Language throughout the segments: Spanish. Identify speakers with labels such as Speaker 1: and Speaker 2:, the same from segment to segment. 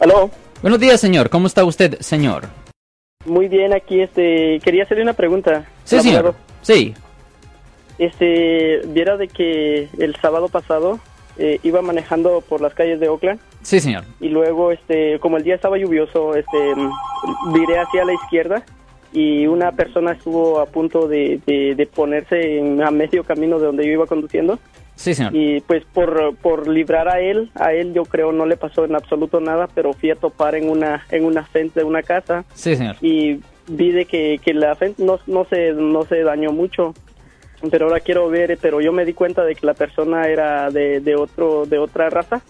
Speaker 1: Aló.
Speaker 2: Buenos días, señor. ¿Cómo está usted, señor?
Speaker 1: Muy bien, aquí este quería hacerle una pregunta.
Speaker 2: Sí, señor. Sí.
Speaker 1: Este, viera de que el sábado pasado eh, iba manejando por las calles de Oakland
Speaker 2: Sí, señor.
Speaker 1: y luego este como el día estaba lluvioso, este mm, viré hacia la izquierda y una persona estuvo a punto de, de- de ponerse en, a medio camino de donde yo iba conduciendo
Speaker 2: Sí, señor.
Speaker 1: y pues por, por librar a él, a él yo creo no le pasó en absoluto nada, pero fui a topar en una en una fence de una casa
Speaker 2: Sí, señor.
Speaker 1: y vi de que, que la fence no, no se no se dañó mucho pero ahora quiero ver pero yo me di cuenta de que la persona era de, de otro de otra raza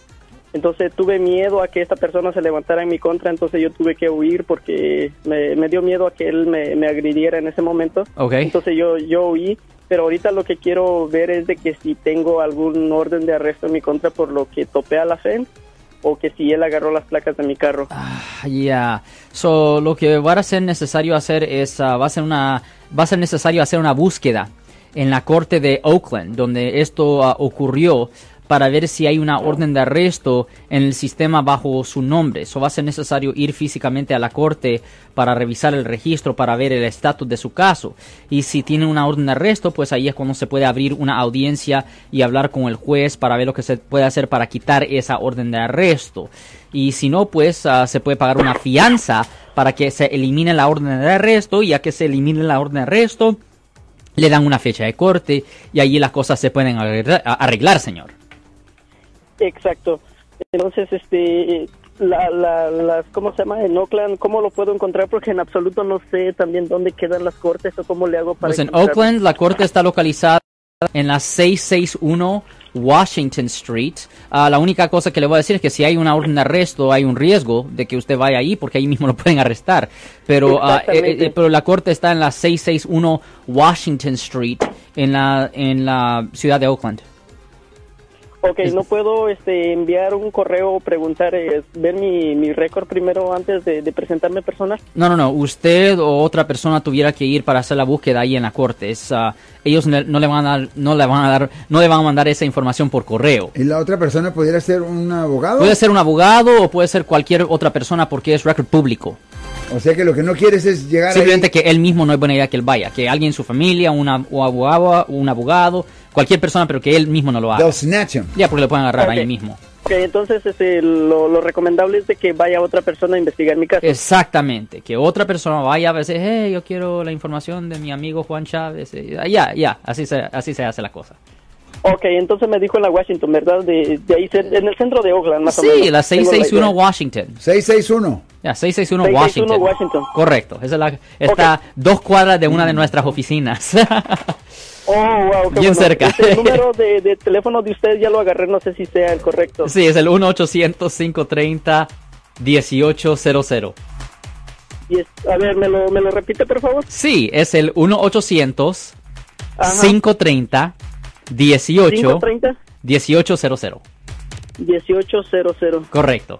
Speaker 1: entonces tuve miedo a que esta persona se levantara en mi contra entonces yo tuve que huir porque me, me dio miedo a que él me, me agrediera en ese momento
Speaker 2: Ok.
Speaker 1: entonces yo yo huí pero ahorita lo que quiero ver es de que si tengo algún orden de arresto en mi contra por lo que topé a la fence o que si él agarró las placas de mi carro
Speaker 2: Ah, Ya. So, lo que va a ser necesario hacer es, ah, va a ser una, va a ser necesario hacer una búsqueda en la corte de Oakland, donde esto ah, ocurrió, para ver si hay una orden de arresto en el sistema bajo su nombre. Eso va a ser necesario ir físicamente a la corte para revisar el registro, para ver el estatus de su caso. Y si tiene una orden de arresto, pues ahí es cuando se puede abrir una audiencia y hablar con el juez para ver lo que se puede hacer para quitar esa orden de arresto. Y si no, pues ah, se puede pagar una fianza para que se elimine la orden de arresto. Y ya que se elimine la orden de arresto, le dan una fecha de corte y allí las cosas se pueden arreglar, arreglar, señor.
Speaker 1: Exacto. Entonces, este, la, la, las, ¿cómo se llama? En Oakland, ¿cómo lo puedo encontrar? Porque en absoluto no sé también dónde quedan las cortes o cómo le hago para
Speaker 2: Pues en. Oakland la corte está localizada en la 661 Washington Street. Ah, la única cosa que le voy a decir es que si hay una orden de arresto hay un riesgo de que usted vaya ahí porque ahí mismo lo pueden arrestar. Pero, eh, eh, pero la corte está en la 661 Washington Street en la, en la ciudad de Oakland.
Speaker 1: Ok, no puedo este, enviar un correo o preguntar, eh, ver mi, mi récord primero antes de, de presentarme persona.
Speaker 2: No, no, no. Usted o otra persona tuviera que ir para hacer la búsqueda ahí en la corte. Es, ah, ellos no le van a dar, no le van a dar, no le van a mandar esa información por correo.
Speaker 3: ¿Y la otra persona pudiera ser un abogado?
Speaker 2: Puede ser un abogado o puede ser cualquier otra persona porque es récord público.
Speaker 3: O sea que lo que no quieres es llegar
Speaker 2: Simplemente
Speaker 3: ahí.
Speaker 2: que él mismo no es buena idea que él vaya. Que alguien en su familia, una, o abogado, un abogado, cualquier persona, pero que él mismo no lo haga.
Speaker 3: They'll snatch him.
Speaker 2: Ya, porque le pueden agarrar
Speaker 1: Ok.
Speaker 2: ahí mismo.
Speaker 1: Ok, entonces este, lo, lo recomendable es de que vaya otra persona a investigar mi caso.
Speaker 2: Exactamente. Que otra persona vaya a veces, hey, yo quiero la información de mi amigo Juan Chávez. Eh, Ya, ya, así se, así se hace la cosa.
Speaker 1: Ok, entonces me dijo en la Washington, ¿verdad? De, de ahí, en el centro de Oakland, más o menos.
Speaker 2: Sí, la
Speaker 1: Tengo
Speaker 2: 661
Speaker 1: idea.
Speaker 2: Washington.
Speaker 3: 661.
Speaker 2: Ya, 661
Speaker 1: 661
Speaker 2: Washington.
Speaker 1: Washington.
Speaker 2: Correcto. Esa es la, está dos cuadras de una de nuestras oficinas.
Speaker 1: Oh, wow,
Speaker 2: Bien
Speaker 1: bueno.
Speaker 2: cerca.
Speaker 1: Este, el número de, de teléfono de usted ya lo agarré, no sé si sea el correcto.
Speaker 2: sí, es el 1-800-530-1800.
Speaker 1: Y es- a ver, ¿me lo, ¿me lo repite, por favor?
Speaker 2: Sí, es el 1-800
Speaker 1: Ajá.
Speaker 2: 530 18
Speaker 1: 530
Speaker 2: 1800.
Speaker 1: 1800.
Speaker 2: Correcto.